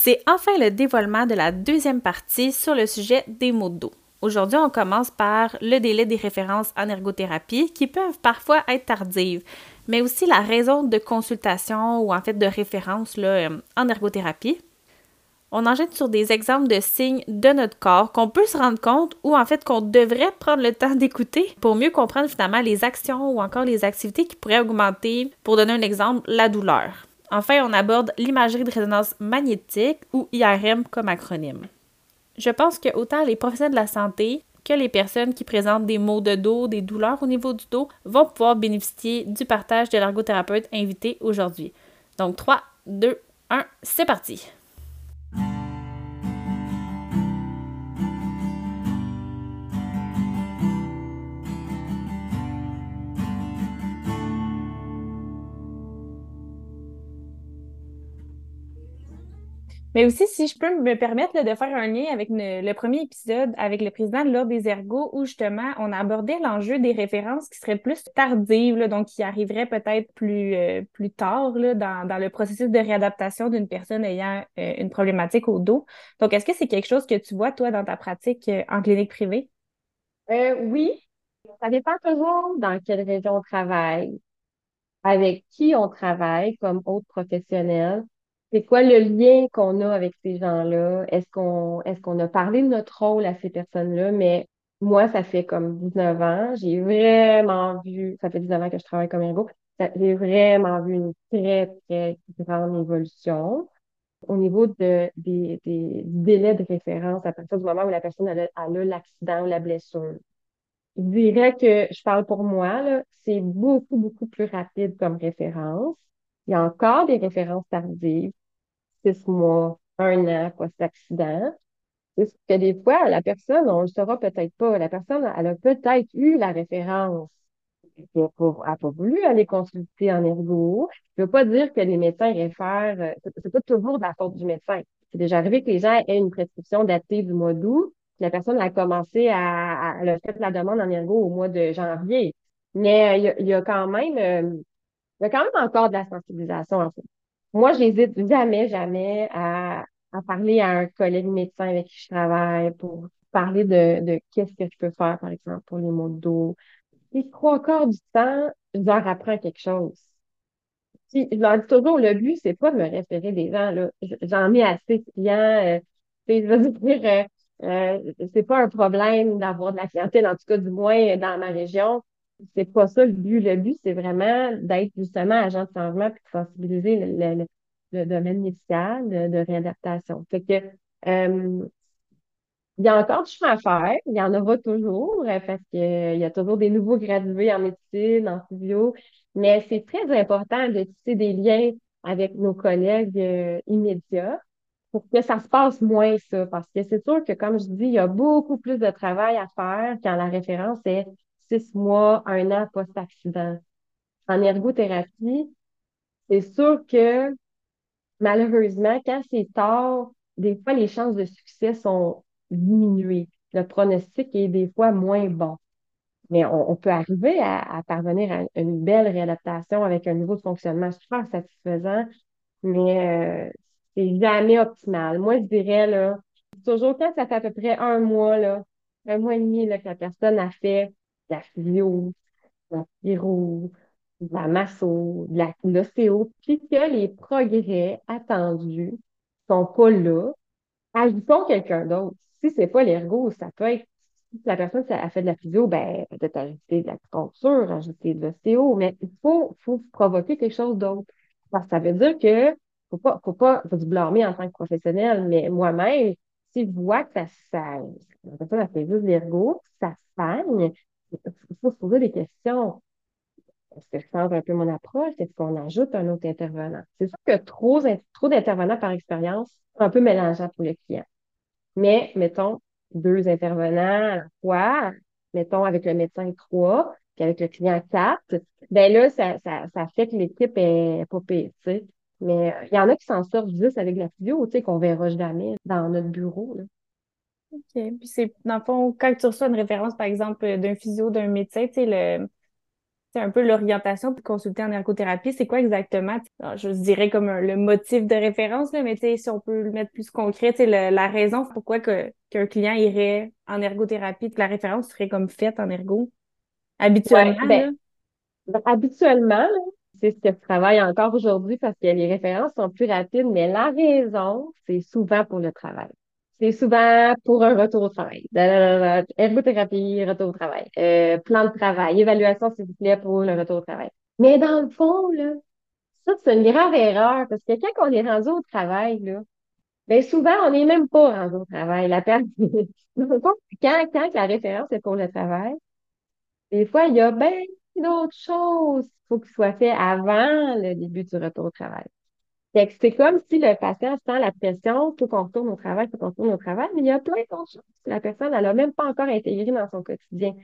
C'est enfin le dévoilement de la deuxième partie sur le sujet des maux de dos. Aujourd'hui, on commence par le délai des références en ergothérapie qui peuvent parfois être tardives, mais aussi la raison de consultation ou en fait de référence euh, en ergothérapie. On enchaîne sur des exemples de signes de notre corps qu'on peut se rendre compte ou en fait qu'on devrait prendre le temps d'écouter pour mieux comprendre finalement les actions ou encore les activités qui pourraient augmenter, pour donner un exemple, la douleur. Enfin, on aborde l'imagerie de résonance magnétique ou IRM comme acronyme. Je pense que autant les professionnels de la santé que les personnes qui présentent des maux de dos, des douleurs au niveau du dos vont pouvoir bénéficier du partage de l'ergothérapeute invité aujourd'hui. Donc 3, 2, 1, c'est parti! Mais aussi, si je peux me permettre de faire un lien avec le, premier épisode avec le président de l'Ordre des ergots, où justement, on a abordé l'enjeu des références qui seraient plus tardives, donc qui arriveraient peut-être plus, euh, plus tard dans, dans, le processus de réadaptation d'une personne ayant euh, une problématique au dos. Donc, est-ce que c'est quelque chose que tu vois, toi, dans ta pratique euh, en clinique privée? oui, ça dépend toujours dans quelle région on travaille, avec qui on travaille comme autre professionnel c'est quoi le lien qu'on a avec ces gens-là? Est-ce qu'on est-ce qu'on a parlé de notre rôle à ces personnes-là? Mais moi, ça fait comme 19 ans. J'ai vraiment vu, ça fait 19 ans que je travaille comme ergo. J'ai vraiment vu une très, très grande évolution au niveau de, des, des délais de référence à partir du moment où la personne a, l'accident ou la blessure. Je dirais que je parle pour moi, c'est beaucoup, beaucoup plus rapide comme référence. Il y a encore des références tardives, mois, un an post-accident. C'est que des fois, la personne, on ne le saura peut-être pas, la personne, elle a peut-être eu la référence. Elle n'a pas, voulu aller consulter en ergo. Je ne veux pas dire que les médecins réfèrent, c'est pas toujours de la faute du médecin. C'est déjà arrivé que les gens aient une prescription datée du mois d'août, la personne a commencé à, à, elle a la demande en ergo au mois de janvier. Mais euh, il y, quand même, euh, il y a quand même encore de la sensibilisation en fait. Moi, j'hésite jamais, jamais à, à parler à un collègue médecin avec qui je travaille pour parler de, de qu'est-ce que je peux faire, par exemple, pour les maux de dos. Et trois quarts du temps, je leur apprends quelque chose. Si, je leur dis toujours, le but, c'est pas de me référer des gens, là. J'en ai assez de clients, euh, je veux dire, euh, euh, c'est pas un problème d'avoir de la clientèle, en tout cas, du moins, dans ma région c'est pas ça le but. Le but, c'est vraiment d'être justement agent de changement puis de sensibiliser le, le, domaine médical de, réadaptation. Que euh, il y a encore du chemin à faire, il y en aura toujours, euh, parce qu'il y a toujours des nouveaux gradués en médecine, en physio, mais c'est très important de tisser des liens avec nos collègues euh, immédiats pour que ça se passe moins ça, parce que c'est sûr que, comme je dis, il y a beaucoup plus de travail à faire quand la référence est six mois, un an post-accident. En ergothérapie, c'est sûr que malheureusement, quand c'est tard, des fois, les chances de succès sont diminuées. Le pronostic est des fois moins bon. Mais on, peut arriver à, parvenir à une belle réadaptation avec un niveau de fonctionnement super satisfaisant, mais euh, c'est jamais optimal. Moi, je dirais, là, toujours quand ça fait à peu près un mois, là, un mois et demi là, que la personne a fait la physio, la pyro, de la masso, de la l'ostéo, puis que les progrès attendus sont pas là, ajoutons quelqu'un d'autre. Si c'est pas l'ergo, ça peut être si la personne a fait de la physio, ben, peut-être ajouter de la culture, ajouter de l'ostéo, mais il faut, provoquer quelque chose d'autre. Parce que ça veut dire que faut pas, faut pas, faut blâmer en tant que professionnel, mais moi-même, si je vois que ça, ça, la personne a fait juste l'ergo, ça stagne, il faut se poser des questions. Est-ce que change un peu mon approche? Est-ce qu'on ajoute un autre intervenant? C'est sûr que trop, d'intervenants par expérience, c'est un peu mélangeant pour le client. Mais, mettons, deux intervenants à mettons avec le médecin trois, puis avec le client quatre, ben là, ça, fait que l'équipe est pas tu sais. Mais il y en a qui s'en sortent juste avec la physio, tu sais, qu'on verra jamais dans notre bureau, là. OK. Puis c'est, dans le fond, quand tu reçois une référence, par exemple, d'un physio, d'un médecin, tu sais, le, c'est un peu l'orientation pour consulter en ergothérapie, c'est quoi exactement? je dirais comme le motif de référence, là, mais si on peut le mettre plus concret, la raison pourquoi que, qu'un client irait en ergothérapie, que la référence serait comme faite en ergo, habituellement. Ben, habituellement, c'est ce que je travaille encore aujourd'hui parce que les références sont plus rapides, mais la raison, c'est souvent pour le travail. C'est souvent pour un retour au travail. Ergothérapie, retour au travail. Euh, plan de travail, évaluation, s'il vous plaît, pour le retour au travail. Mais dans le fond, là, ça, c'est une grave erreur parce que quand on est rendu au travail, là, ben souvent, on n'est même pas rendu au travail. La personne, quand, quand la référence est pour le travail, des fois, il y a bien d'autres choses qu'il faut qu'il soit fait avant le début du retour au travail c'est comme si le patient sent la pression, tout qu'on retourne au travail, tout qu'on retourne au travail, mais il y a plein d'autres choses que la personne, elle n'a même pas encore intégré dans son quotidien.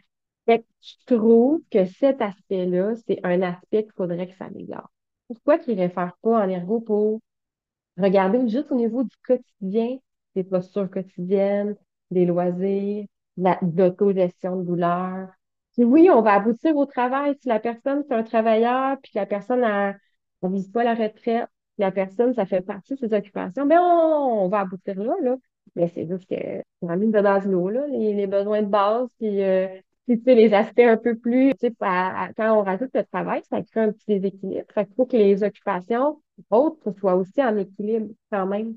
Fait que je trouve que cet aspect-là, c'est un aspect qu'il faudrait que ça améliore. Pourquoi qu'il ne réfère pas en ergo pour regarder juste au niveau du quotidien, des postures quotidiennes, des loisirs, de l'autogestion de douleur? Puis oui, on va aboutir au travail si la personne, c'est un travailleur, puis la personne ne vise pas la retraite, la personne, ça fait partie de ses occupations, ben on, va aboutir là, là. Mais c'est juste que on a mis de l'eau, là, les, besoins de base, puis euh, tu sais, les aspects un peu plus, tu sais, quand on rajoute le travail, ça crée un petit déséquilibre. Fait qu'il faut que les occupations autres soient aussi en équilibre quand même.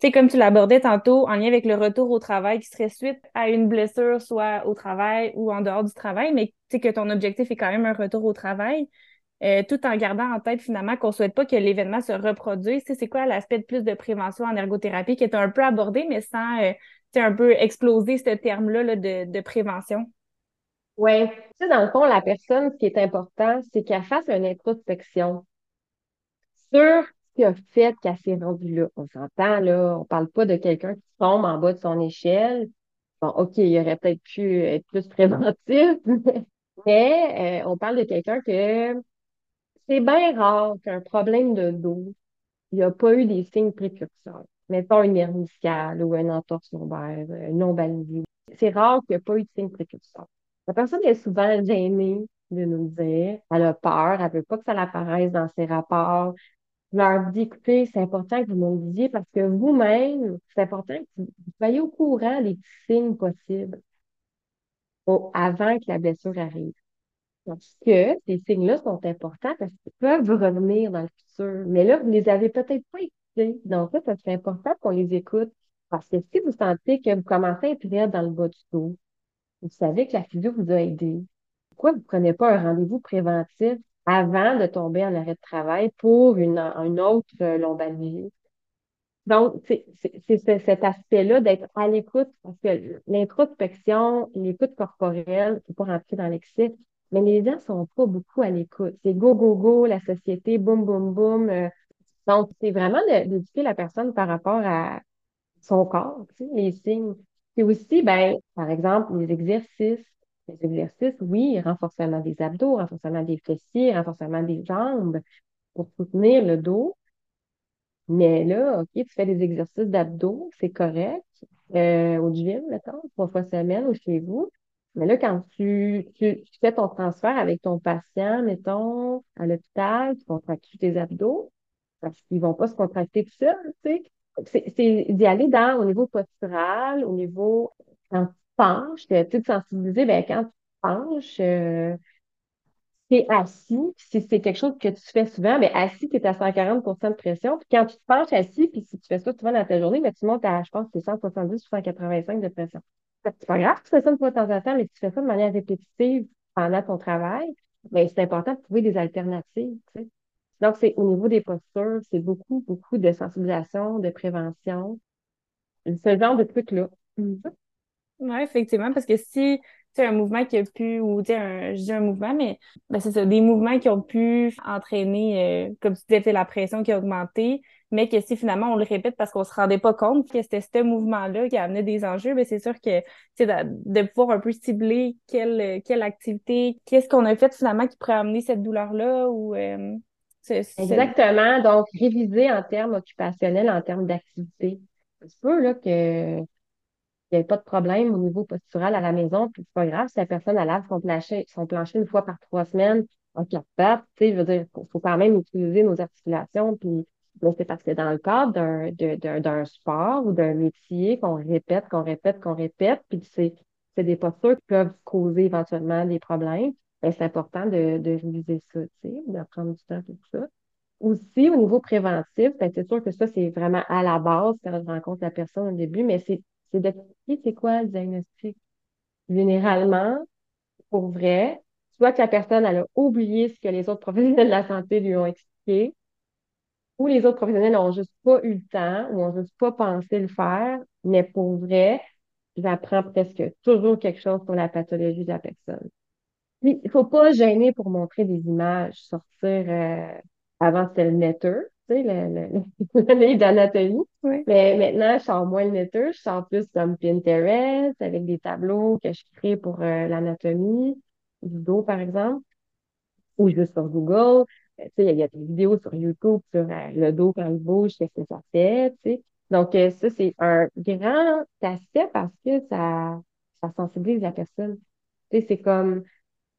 Tu sais, comme tu l'abordais tantôt, en lien avec le retour au travail qui serait suite à une blessure, soit au travail ou en dehors du travail, mais tu sais que ton objectif est quand même un retour au travail. Euh, tout en gardant en tête finalement qu'on ne souhaite pas que l'événement se reproduise. C'est quoi l'aspect de plus de prévention en ergothérapie qui est un peu abordé, mais sans euh, un peu exploser ce terme-là de, de, prévention? Oui. Dans le fond, la personne, ce qui est important, c'est qu'elle fasse une introspection sur ce qui a fait qu'elle s'est rendue là. On s'entend, là, on ne parle pas de quelqu'un qui tombe en bas de son échelle. Bon, OK, il aurait peut-être pu être plus préventif, mais euh, on parle de quelqu'un que c'est bien rare qu'un problème de dos, il n'y a pas eu des signes précurseurs. Mettons une hernie ou un entorse lombaire euh, non balisé. C'est rare qu'il n'y ait pas eu de signes précurseurs. La personne est souvent gênée de nous dire, elle a peur, elle ne veut pas que ça apparaisse dans ses rapports. Je leur dis, écoutez, c'est important que vous me le disiez parce que vous-même, c'est important que vous soyez au courant des signes possibles avant que la blessure arrive. Parce que ces signes-là sont importants parce qu'ils peuvent revenir dans le futur. Mais là, vous ne les avez peut-être pas écoutés. Donc, ça, c'est important qu'on les écoute. Parce que si vous sentez que vous commencez à être raide dans le bas du dos, vous savez que la physio vous a aidé. Pourquoi vous ne prenez pas un rendez-vous préventif avant de tomber en arrêt de travail pour une, autre euh, lombalgie? Donc, c'est cet aspect-là d'être à l'écoute, parce que l'introspection, l'écoute corporelle, il ne faut pas rentrer dans l'excès, mais les gens sont pas beaucoup à l'écoute. C'est go, go, go, la société, boum, boum, boum. Euh. donc, c'est vraiment d'éduquer la personne par rapport à son corps, les signes. Puis aussi, ben, par exemple, les exercices. Les exercices, oui, renforcement des abdos, renforcement des fessiers, renforcement des jambes pour soutenir le dos. Mais là, OK, tu fais des exercices d'abdos, c'est correct. Euh, au gym, mettons, trois fois semaine ou chez vous. Mais là, quand tu, tu, fais ton transfert avec ton patient, mettons, à l'hôpital, tu contractes tes abdos, parce qu'ils vont pas se contracter tout seuls, tu sais. C'est d'y aller dans, au niveau postural, au niveau, quand tu penches, tu sais, de sensibiliser, ben, quand tu penches, euh, tu es assis, si c'est quelque chose que tu fais souvent, mais assis, tu es à 140% de pression. Puis quand tu te penches assis, puis si tu fais ça souvent dans ta journée, tu montes à, je pense, c'est 170 ou 185 de pression. C'est pas grave, tu fais ça une fois de temps en temps, mais si tu fais ça de manière répétitive pendant ton travail, ben, c'est important de trouver des alternatives. Donc, c'est au niveau des postures, c'est beaucoup, beaucoup de sensibilisation, de prévention. Ce genre de trucs-là. Oui, effectivement, parce que si c'est un mouvement qui a pu, ou un, je dis un mouvement, mais ben, c'est ça, des mouvements qui ont pu entraîner, euh, comme tu disais, la pression qui a augmenté, mais que si finalement on le répète parce qu'on se rendait pas compte que c'était ce mouvement-là qui amenait des enjeux, ben c'est sûr que c'est de, de, pouvoir un peu cibler quelle, quelle activité, qu'est-ce qu'on a fait finalement qui pourrait amener cette douleur-là ou euh, Exactement. Donc, réviser en termes occupationnels, en termes d'activité. C'est sûr là, que il n'y avait pas de problème au niveau postural à la maison, puis c'est pas grave si la personne elle lave son plancher, son plancher une fois par trois semaines en quatre pattes, tu sais, je veux dire, faut, faut quand même utiliser nos articulations, puis là, c'est parce que dans le cadre d'un, de- d'un, sport ou d'un métier qu'on répète, qu'on répète, qu'on répète, puis c'est, c'est des postures qui peuvent causer éventuellement des problèmes, ben, c'est important de, de réviser ça, de prendre du temps pour ça. Aussi, au niveau préventif, ben, c'est sûr que ça, c'est vraiment à la base quand je rencontre la personne au début, mais c'est c'est d'expliquer c'est quoi le diagnostic. Généralement, pour vrai, soit que la personne elle a oublié ce que les autres professionnels de la santé lui ont expliqué, ou les autres professionnels n'ont juste pas eu le temps ou n'ont juste pas pensé le faire, mais pour vrai, j'apprends presque toujours quelque chose sur la pathologie de la personne. Il faut pas gêner pour montrer des images, sortir euh, avant c'était le netter, tu sais, le, le, d'anatomie. Oui. Mais maintenant, je sors moins le netter, je sors plus comme Pinterest avec des tableaux que je crée pour euh, l'anatomie, du dos, par exemple, ou juste sur Google. Euh, Tu sais, il y, a des vidéos sur YouTube sur euh, le dos quand il bouge, qu'est-ce que ça fait, tu sais. Donc, euh, ça, c'est un grand aspect parce que ça, ça sensibilise la personne. Tu sais, c'est comme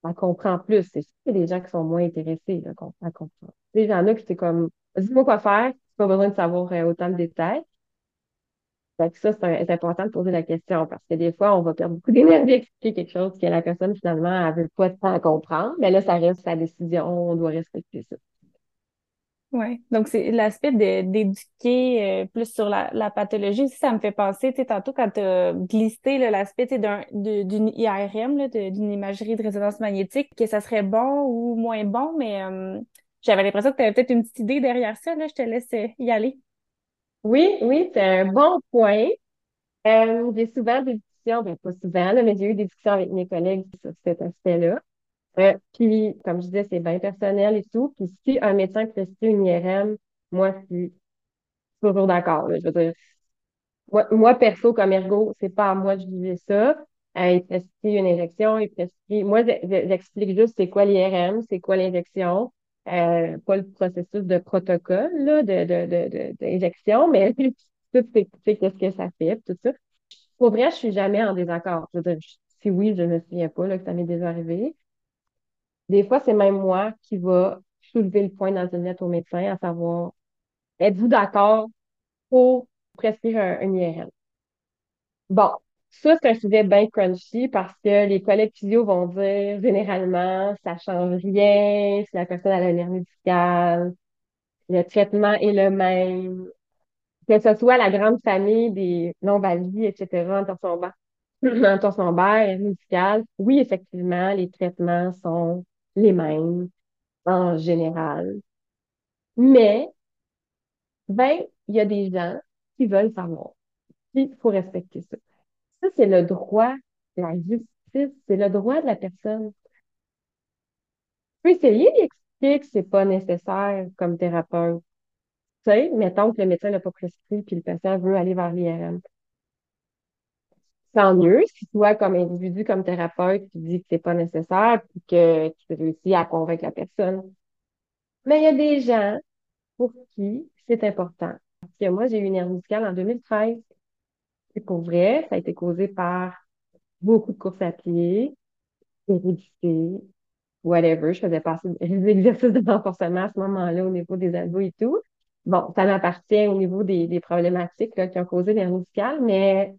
elle comprend plus. C'est sûr qu'il y a des gens qui sont moins intéressés, là, qu'on à comprendre. Tu sais, il y en a qui c'est comme, dis-moi quoi faire, pas besoin de savoir autant de détails. Fait que ça, c'est important de poser la question parce que des fois, on va perdre beaucoup d'énergie à expliquer quelque chose que la personne, finalement, elle veut pas tant comprendre. Mais là, ça reste sa décision, on doit respecter ça. Ouais. Donc, c'est l'aspect d'éduquer euh, plus sur la, la pathologie aussi, ça me fait penser, tu sais, tantôt quand tu as glissé l'aspect, d'une IRM, d'une imagerie de résonance magnétique, que ça serait bon ou moins bon, mais euh, j'avais l'impression que tu avais peut-être une petite idée derrière ça, là, je te laisse euh, y aller. Oui, oui, c'est un bon point. Euh, j'ai souvent des discussions, ben pas souvent, mais j'ai eu des discussions avec mes collègues sur cet aspect-là. Euh, puis, comme je disais, c'est bien personnel et tout. Puis, si un médecin prescrit une IRM, moi, je suis toujours d'accord. Je veux dire, moi, perso, comme ergo, c'est pas à moi de juger ça. Euh, il prescrit une injection, il prescrit. Moi, je- je- j'explique juste c'est quoi l'IRM, c'est quoi l'injection, euh, pas le processus de protocole là, de, d'injection, mais tout c'est qu'est-ce que ça fait, tout ça. Pour vrai, je suis jamais en désaccord. Si oui, je ne me souviens pas là, que ça m'est déjà arrivé. Des fois, c'est même moi qui va soulever le point dans une lettre au médecin, à savoir, êtes-vous d'accord pour prescrire un, un? Bon, ça, c'est un sujet bien crunchy parce que les collègues physio vont dire, généralement, ça change rien si la personne a une hernie discale, le traitement est le même, que ce soit la grande famille des lombalgies, etc., en torsion lombaire, en torsion lombaire, hernie discale. Oui, effectivement, les traitements sont les mêmes en général. Mais, ben, il y a des gens qui veulent savoir. Il faut respecter ça. Ça, c'est le droit, la justice, c'est le droit de la personne. Tu peux essayer d'expliquer que c'est pas nécessaire comme thérapeute. Tu sais, mettons que le médecin n'a pas prescrit puis le patient veut aller vers l'IRM. Tant mieux si toi, comme individu, comme thérapeute, tu dis que c'est pas nécessaire puis que tu réussis à convaincre la personne. Mais il y a des gens pour qui c'est important. Parce que moi, j'ai eu une hernie discale en 2013. Pour vrai, ça a été causé par beaucoup de courses à pied, hérédité, whatever. Je faisais passer des exercices de renforcement à ce moment-là au niveau des abdos et tout. Bon, ça m'appartient au niveau des, problématiques là, qui ont causé l'hernie discale, mais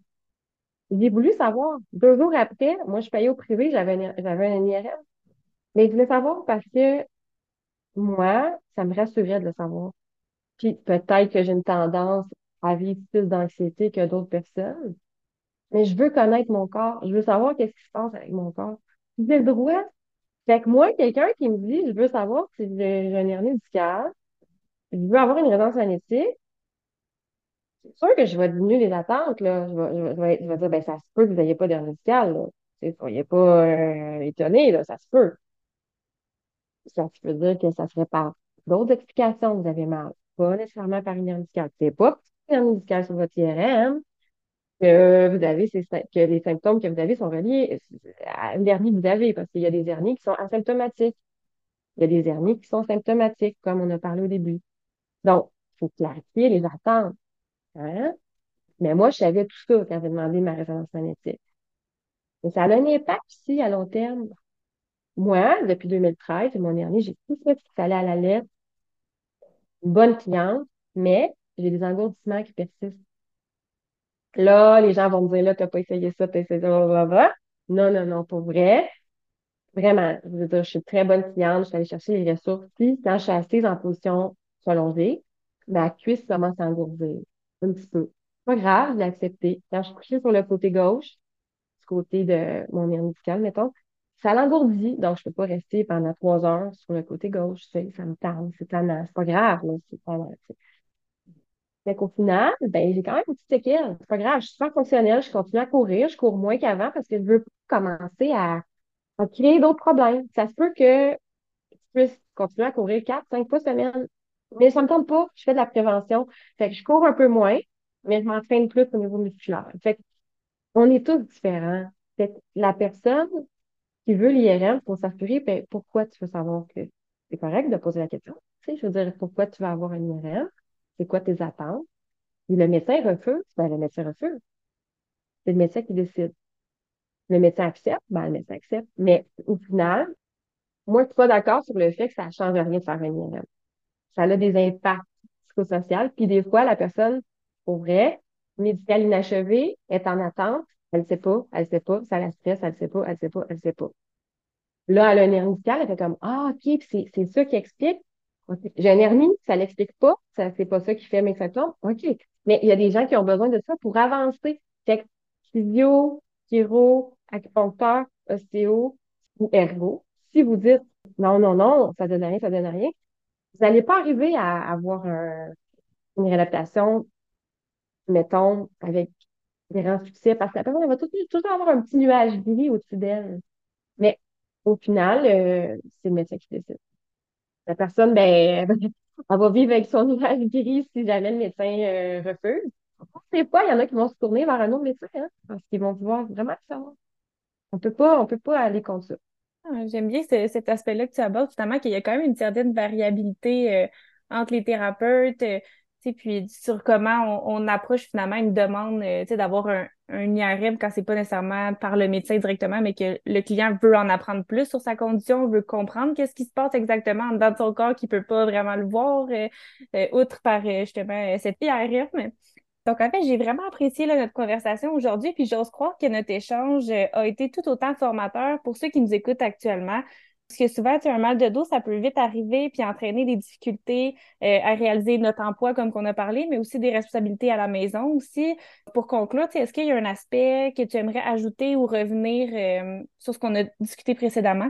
j'ai voulu savoir. Deux jours après, moi, je payais au privé, j'avais un, j'avais un IRM. Mais je voulais savoir parce que moi, ça me rassurait de le savoir. Puis peut-être que j'ai une tendance à plus d'anxiété que d'autres personnes, mais je veux connaître mon corps. Je veux savoir qu'est-ce qui se passe avec mon corps. J'ai le droit. Fait que moi, quelqu'un qui me dit, je veux savoir si j'ai une hernie discale, je veux avoir une résonance magnétique, c'est sûr que je vais diminuer les attentes, là. Je vais, je vais, je vais, dire, ben, ça se peut que vous n'ayez pas d'hernie discale, là. Soyez pas euh, étonnés, là, ça se peut. Ça veut dire que ça serait par d'autres explications que vous avez mal, pas nécessairement par une hernie discale. C'est pas une hernie discale sur votre IRM, que vous avez que les symptômes que vous avez sont reliés à l'hernie que vous avez, parce qu'il y a des hernies qui sont asymptomatiques. Il y a des hernies qui sont symptomatiques, comme on a parlé au début. Donc, il faut clarifier les attentes. Hein? Mais moi, je savais tout ça quand j'ai demandé ma résonance magnétique. Mais ça a un impact aussi à long terme. Moi, depuis 2013, mon dernier, j'ai tout fait ce qu'il à la lettre. Une bonne cliente, mais j'ai des engourdissements qui persistent. Là, les gens vont me dire, là, t'as pas essayé ça, t'as essayé ça, blablabla. Non, non, non, pour vrai. Vraiment, je veux dire, je suis une très bonne cliente, je suis allée chercher les ressources. Puis, quand je suis assise en position prolongée, ma cuisse commence à engourdir un petit peu. Pas grave, je l'ai accepté. Quand je suis couchée sur le côté gauche, du côté de mon nerf médical, mettons, ça l'engourdit, donc je peux pas rester pendant trois heures sur le côté gauche, ça me tente, c'est tannant, c'est pas grave, là, c'est tannant, tu sais. Fait qu'au final, ben, j'ai quand même une petite séquelle. C'est pas grave, je suis super fonctionnelle, je continue à courir, je cours moins qu'avant parce que je veux commencer à, créer d'autres problèmes. Ça se peut que tu puisses continuer à courir quatre, cinq fois semaine, mais ça me tente pas, je fais de la prévention. Fait que je cours un peu moins, mais je m'entraîne plus au niveau musculaire. Fait que on est tous différents. Fait que la personne qui veut l'IRM, pour s'assurer, ben, pourquoi tu veux savoir que c'est correct de poser la question? Tu sais, je veux dire, pourquoi tu veux avoir un IRM? C'est quoi tes attentes? Le médecin refuse, ben, le médecin refuse. C'est le médecin qui décide. Le médecin accepte, ben, le médecin accepte. Mais au final, moi, je suis pas d'accord sur le fait que ça ne change rien de faire un IRM. Ça a des impacts psychosociaux. Puis des fois, la personne, pour vrai, médicale inachevée, est en attente. Elle ne sait pas, elle ne sait pas, ça la stresse, elle ne sait pas, elle ne sait pas, elle ne sait pas. Là, elle a un hernie médicale, elle fait comme Ah, OK, c'est, c'est ça qui explique. J'ai un hernie, ça ne l'explique pas, ça, c'est pas ça qui fait mes symptômes. OK. Mais il y a des gens qui ont besoin de ça pour avancer. Fait physio, chiro, acupuncteur, ostéo ou ergo, si vous dites non, non, non, ça donne rien, ça donne rien, vous n'allez pas arriver à avoir un, une réadaptation, mettons, avec des grands succès, parce que la personne va toujours, avoir un petit nuage gris au-dessus d'elle. Mais au final, euh, c'est le médecin qui décide. La personne, ben, elle va vivre avec son nuage gris si jamais le médecin euh, refuse. Des fois, il y en a qui vont se tourner vers un autre médecin, hein, parce qu'ils vont vouloir vraiment savoir. On peut pas, on peut pas aller contre ça. Ah, j'aime bien cet aspect-là que tu abordes, justement, qu'il y a quand même une certaine variabilité euh, entre les thérapeutes, euh, puis sur comment on, approche finalement une demande euh, d'avoir un, un IRM quand c'est pas nécessairement par le médecin directement, mais que le client veut en apprendre plus sur sa condition, veut comprendre qu'est-ce qui se passe exactement de son corps, qu'il peut pas vraiment le voir, outre par justement cet IRM. Donc, en fait, j'ai vraiment apprécié notre conversation aujourd'hui, puis j'ose croire que notre échange euh, a été tout autant formateur pour ceux qui nous écoutent actuellement. Parce que souvent, tu un mal de dos, ça peut vite arriver puis entraîner des difficultés euh, à réaliser notre emploi comme qu'on a parlé, mais aussi des responsabilités à la maison aussi. Pour conclure, est-ce qu'il y a un aspect que tu aimerais ajouter ou revenir euh, sur ce qu'on a discuté précédemment?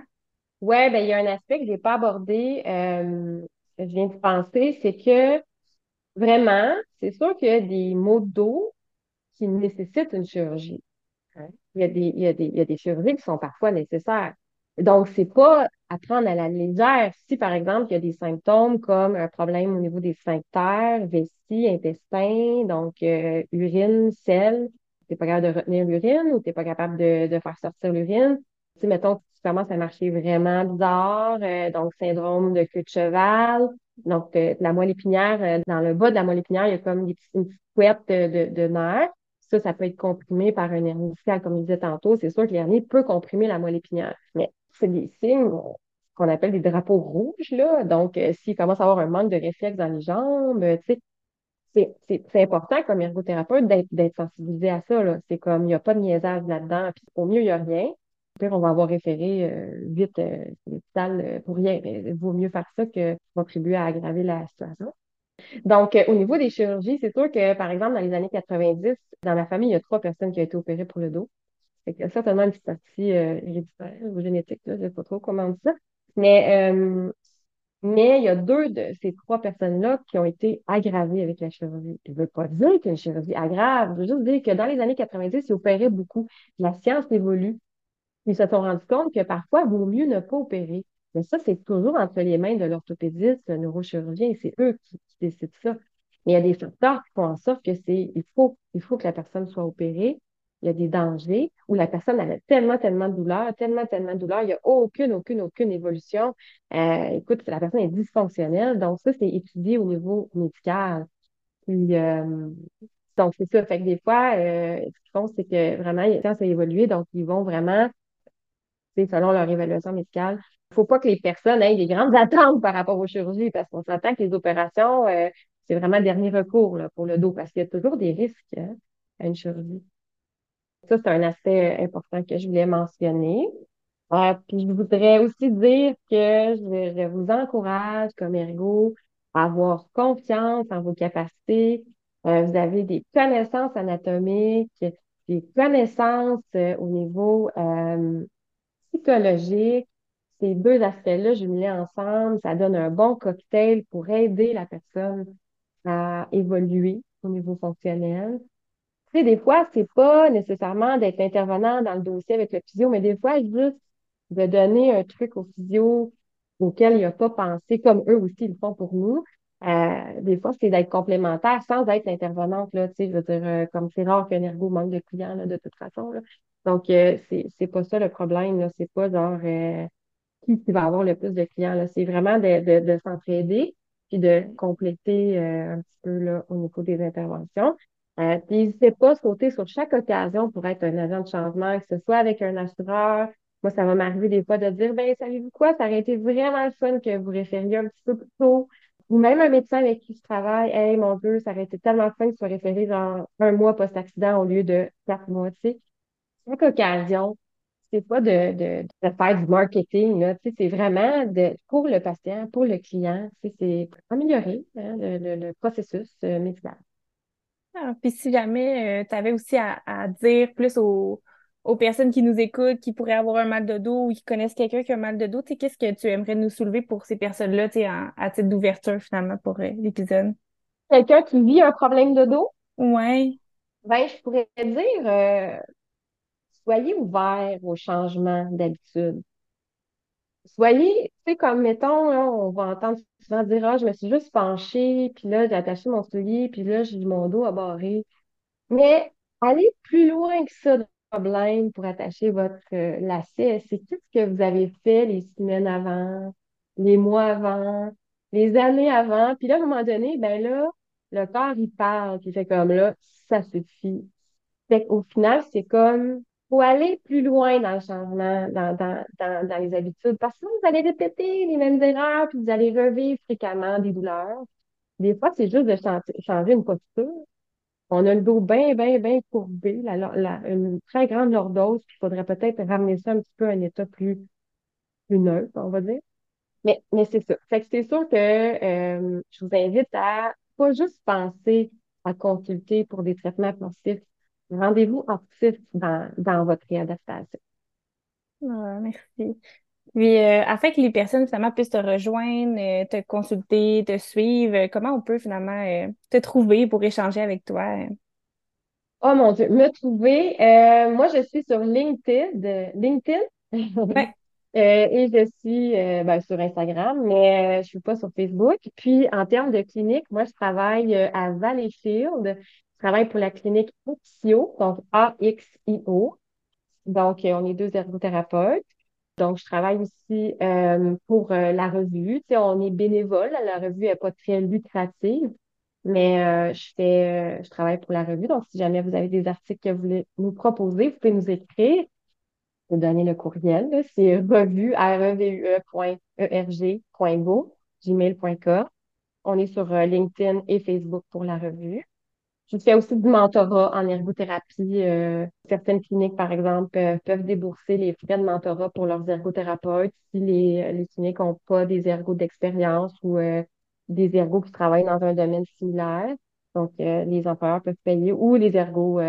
Oui, ben, il y a un aspect que je n'ai pas abordé, que je viens de penser, c'est que Vraiment, c'est sûr qu'il y a des maux de dos qui nécessitent une chirurgie. Hein. Il y a des, il y a des, il y a des chirurgies qui sont parfois nécessaires. Donc, c'est pas à prendre à la légère. Si, par exemple, il y a des symptômes comme un problème au niveau des sphincters, vessie, intestin, donc euh, urine, sel, tu n'es pas capable de retenir l'urine ou tu n'es pas capable de, de faire sortir l'urine. Si, mettons, tu commences à marcher vraiment bizarre, euh, donc syndrome de queue de cheval, donc, euh, la moelle épinière, dans le bas de la moelle épinière, il y a comme des petites, une petite couette de, de, nerfs. Ça, ça peut être comprimé par un hernie comme je disais tantôt. C'est sûr que l'hernie peut comprimer la moelle épinière. Mais c'est des signes qu'on appelle des drapeaux rouges, là. Donc, euh, s'il commence à avoir un manque de réflexe dans les jambes, sais, c'est important comme ergothérapeute d'être sensibilisé à ça. C'est comme il n'y a pas de niaisage là-dedans, puis au mieux, il n'y a rien on va avoir référé euh, vite euh, l'hôpital euh, pour rien. Il vaut mieux faire ça que contribuer à aggraver la situation. Donc, au niveau des chirurgies, c'est sûr que, par exemple, dans les années 90, dans ma famille, il y a trois personnes qui ont été opérées pour le dos. C'est certainement une partie héréditaire ou génétique, je ne sais pas trop comment on dit ça. Mais, mais il y a deux de ces trois personnes-là qui ont été aggravées avec la chirurgie. Je ne veux pas dire qu'une chirurgie aggrave, je veux juste dire que dans les années 90, ils opéraient beaucoup. La science évolue. Ils se sont rendus compte que parfois, il vaut mieux ne pas opérer. Mais ça, c'est toujours entre les mains de l'orthopédiste, le neurochirurgien, c'est eux qui, décident ça. Mais il y a des facteurs qui font en sorte que c'est, il faut, il faut que la personne soit opérée. Il y a des dangers où la personne a tellement, tellement de douleur, tellement, tellement de douleur, il n'y a aucune, aucune, aucune évolution. Euh, écoute, la personne est dysfonctionnelle. Donc, ça, c'est étudié au niveau médical. Puis, euh, Donc, c'est ça. Fait que des fois, euh, ce qu'ils font, c'est que vraiment, sciences ont évolué, donc ils vont vraiment, selon leur évaluation médicale. Il ne faut pas que les personnes aient des grandes attentes par rapport aux chirurgies, parce qu'on s'entend que les opérations, c'est vraiment dernier recours pour le dos, parce qu'il y a toujours des risques hein, à une chirurgie. Ça, c'est un aspect important que je voulais mentionner. Euh, puis je voudrais aussi dire que je, vous encourage comme ergo à avoir confiance en vos capacités, euh, vous avez des connaissances anatomiques, des connaissances euh, au niveau euh, psychologique. Ces deux aspects-là jumelés ensemble, ça donne un bon cocktail pour aider la personne à évoluer au niveau fonctionnel. Tu sais, des fois, c'est pas nécessairement d'être intervenant dans le dossier avec le physio, mais des fois, juste de donner un truc au physio auquel il n'a pas pensé, comme eux aussi le font pour nous, euh, des fois, c'est d'être complémentaire sans être intervenante, là, tu sais, je veux dire, euh, comme c'est rare qu'un ergo manque de clients, là, de toute façon, là. Donc, euh, c'est, c'est pas ça le problème, là. C'est pas genre, qui, qui va avoir le plus de clients, là. C'est vraiment de, de, de s'entraider puis de compléter un petit peu, là, au niveau des interventions. Puis n'hésitez pas à sauter sur chaque occasion pour être un agent de changement, que ce soit avec un assureur. Moi, ça va m'arriver des fois de dire, ben, savez-vous quoi, ça aurait été vraiment le fun que vous référiez un petit peu plus tôt ou même un médecin avec qui je travaille, hey, mon Dieu, ça aurait été tellement fun que tu sois référé dans un mois post-accident au lieu de quatre mois, tu sais. Chaque occasion, c'est pas de, de, de, faire du marketing, c'est vraiment de, pour le patient, pour le client, c'est améliorer hein, le, le, processus euh, médical. Ah, puis si jamais euh, tu avais aussi à, à dire plus aux, aux personnes qui nous écoutent, qui pourraient avoir un mal de dos ou qui connaissent quelqu'un qui a un mal de dos, qu'est-ce que tu aimerais nous soulever pour ces personnes-là, à titre d'ouverture finalement pour euh, l'épisode? Quelqu'un qui vit un problème de dos? Ouais. Ben, je pourrais dire, euh, soyez ouverts au changement d'habitude. Soyez, sais, comme mettons, on va entendre souvent dire, ah, je me suis juste penchée, puis là, j'ai attaché mon soulier, puis là, j'ai mon dos à barrer. Mais allez plus loin que ça problème pour attacher votre euh, lacet, c'est tout ce que vous avez fait les semaines avant, les mois avant, les années avant. Puis là, à un moment donné, ben là, le corps, il parle, puis il fait comme là, ça suffit. Fait qu'au final, c'est comme, faut aller plus loin dans le changement, dans, les habitudes, parce que vous allez répéter les mêmes erreurs, puis vous allez revivre fréquemment des douleurs. Des fois, c'est juste de changer une posture. On a le dos bien, bien, bien courbé, la, une très grande lordose, puis il faudrait peut-être ramener ça un petit peu à un état plus, plus neutre, on va dire. Mais, mais c'est ça. Fait c'est sûr que euh, je vous invite à pas juste penser à consulter pour des traitements passifs. Rendez-vous actif dans, dans votre réadaptation. Ah, merci. Puis, euh, afin que les personnes, finalement, puissent te rejoindre, euh, te consulter, te suivre, euh, comment on peut, finalement, te trouver pour échanger avec toi? Oh mon Dieu, me trouver. moi, je suis sur LinkedIn. LinkedIn? et je suis ben, sur Instagram, mais je ne suis pas sur Facebook. Puis, en termes de clinique, moi, je travaille à Valleyfield. Je travaille pour la clinique AXIO, donc A-X-I-O. Donc, on est deux ergothérapeutes. Donc, je travaille aussi euh, pour euh, la revue. Tu sais, on est bénévole. La revue n'est pas très lucrative, mais euh, je fais, je travaille pour la revue. Donc, si jamais vous avez des articles que vous voulez nous proposer, vous pouvez nous écrire. Vous donner le courriel. C'est revue, revue.erg.go, gmail.com. On est sur LinkedIn et Facebook pour la revue. Je fais aussi du mentorat en ergothérapie. Euh, certaines cliniques, par exemple, euh, peuvent débourser les frais de mentorat pour leurs ergothérapeutes si les, les cliniques n'ont pas des ergots d'expérience ou euh, des ergots qui travaillent dans un domaine similaire. Donc, les employeurs peuvent payer ou les ergots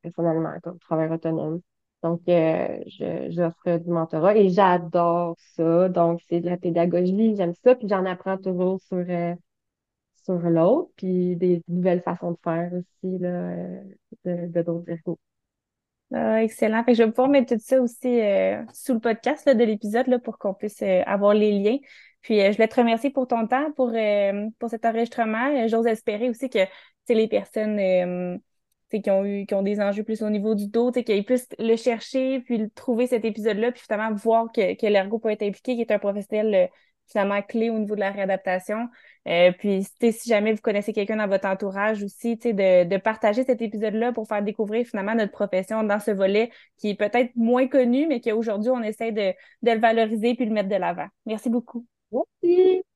personnellement, comme travail autonome. Donc, j'offre du mentorat et j'adore ça. Donc, c'est de la pédagogie, j'aime ça. Puis j'en apprends toujours sur sur l'autre, puis des nouvelles façons de faire aussi euh, de, d'autres ergots. Ah, excellent. Je vais pouvoir mettre tout ça aussi euh, sous le podcast de l'épisode là, pour qu'on puisse euh, avoir les liens. Puis je voulais te remercier pour ton temps, pour, pour cet enregistrement. J'ose espérer aussi que les personnes qui ont eu qui ont des enjeux plus au niveau du dos, qu'ils puissent le chercher, puis trouver cet épisode-là, puis finalement voir que, que l'ergo peut être impliqué, qui est un professionnel finalement clé au niveau de la réadaptation. Euh, puis, si jamais vous connaissez quelqu'un dans votre entourage aussi, de, de partager cet épisode-là pour faire découvrir finalement notre profession dans ce volet qui est peut-être moins connu, mais qu'aujourd'hui, on essaie de, de le valoriser puis le mettre de l'avant. Merci beaucoup. Merci.